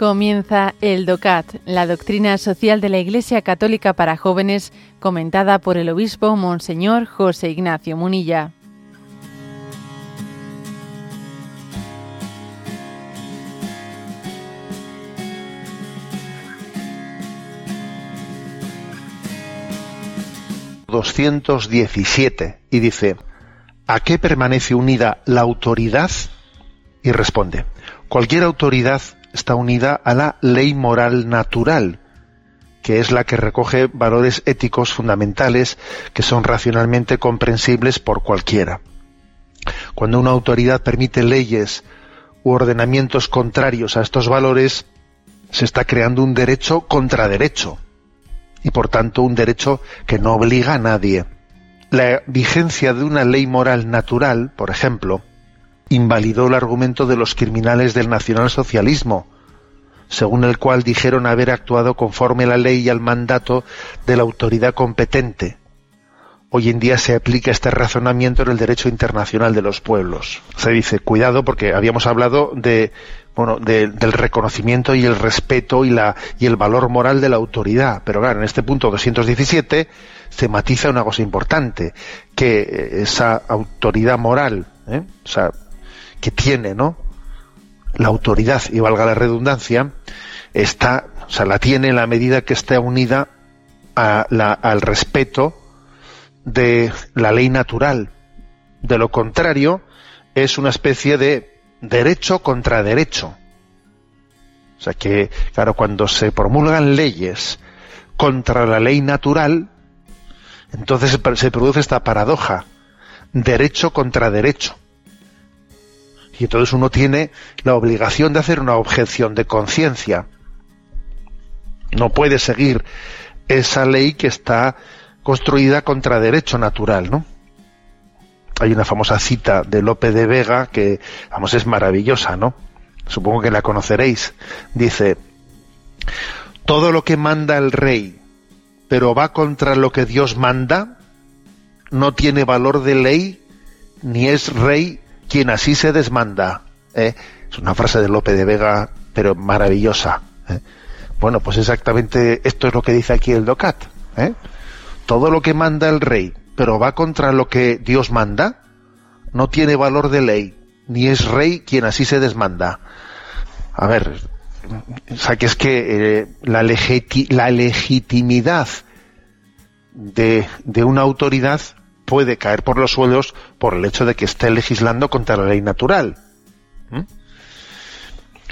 Comienza el DOCAT, la doctrina social de la Iglesia Católica para jóvenes, comentada por el obispo Monseñor José Ignacio Munilla. ...217... y dice... ¿A qué permanece unida la autoridad? Y responde... Cualquier autoridad está unida a la ley moral natural, que es la que recoge valores éticos fundamentales que son racionalmente comprensibles por cualquiera. Cuando una autoridad permite leyes u ordenamientos contrarios a estos valores, se está creando un derecho contra derecho, y por tanto un derecho que no obliga a nadie. La vigencia de una ley moral natural, por ejemplo, invalidó el argumento de los criminales del nacionalsocialismo, según el cual dijeron haber actuado conforme a la ley y al mandato de la autoridad competente. Hoy en día se aplica este razonamiento en el derecho internacional de los pueblos. Se dice, cuidado, porque habíamos hablado de, bueno, del reconocimiento y el respeto y, la, y el valor moral de la autoridad. Pero claro, en este punto 217 se matiza una cosa importante, que esa autoridad moral, ¿eh? o sea, que tiene, ¿no? La autoridad, y valga la redundancia, está, o sea, la tiene en la medida que esté unida al respeto de la ley natural. De lo contrario, es una especie de derecho contra derecho. O sea que, claro, cuando se promulgan leyes contra la ley natural, entonces se produce esta paradoja, derecho contra derecho. Y entonces uno tiene la obligación de hacer una objeción de conciencia. No puede seguir esa ley que está construida contra derecho natural, ¿no? Hay una famosa cita de Lope de Vega que, vamos, es maravillosa, ¿no? Supongo que la conoceréis. Dice, todo lo que manda el rey, pero va contra lo que Dios manda, no tiene valor de ley, ni es rey quien así se desmanda. ¿eh? Es una frase de Lope de Vega, pero maravillosa. ¿eh? Bueno, pues exactamente esto es lo que dice aquí el DOCAT. ¿eh? Todo lo que manda el rey, pero va contra lo que Dios manda, no tiene valor de ley, ni es rey quien así se desmanda. A ver, o sea que es que la, la, legitimidad de, de, una autoridad puede caer por los suelos por el hecho de que esté legislando contra la ley natural.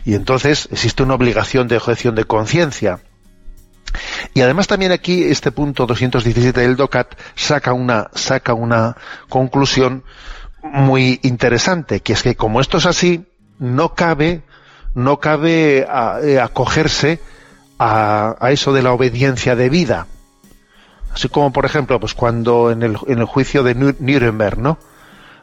Y entonces existe una obligación de objeción de conciencia. Y además también aquí este punto 217 del DOCAT saca una, saca una conclusión muy interesante, que es que como esto es así, no cabe, no cabe eh, acogerse a, a eso de la obediencia debida. Así como, por ejemplo, pues cuando en el, en el juicio de Nuremberg, ¿no?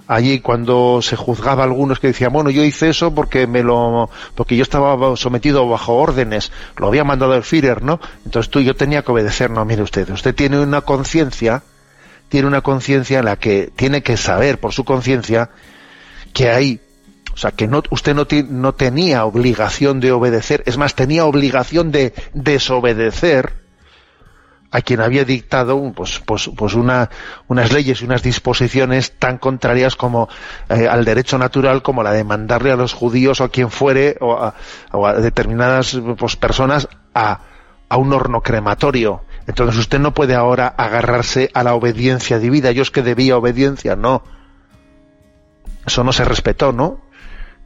Allí cuando se juzgaba algunos que decían, bueno, yo hice eso porque me lo, porque yo estaba sometido bajo órdenes, lo había mandado el Führer, ¿no? Entonces tú yo tenía que obedecer, no, mire usted, usted tiene una conciencia, tiene una conciencia en la que tiene que saber por su conciencia que hay, o sea, que no, usted no, no tenía obligación de obedecer, es más, tenía obligación de desobedecer, a quien había dictado pues, pues, pues una, unas leyes y unas disposiciones tan contrarias como eh, al derecho natural como la de mandarle a los judíos o a quien fuere o a, determinadas pues, personas a, un horno crematorio. Entonces usted no puede ahora agarrarse a la obediencia divina. Yo es que debía obediencia, no. Eso no se respetó, ¿no?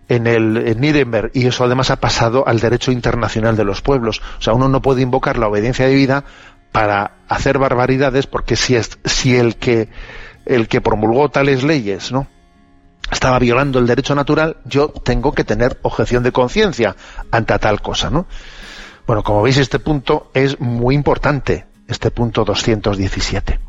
En el en y eso además ha pasado al derecho internacional de los pueblos. O sea, uno no puede invocar la obediencia divina para hacer barbaridades porque si, es, si el que el que promulgó tales leyes no estaba violando el derecho natural yo tengo que tener objeción de conciencia ante tal cosa no bueno como veis este punto es muy importante este punto 217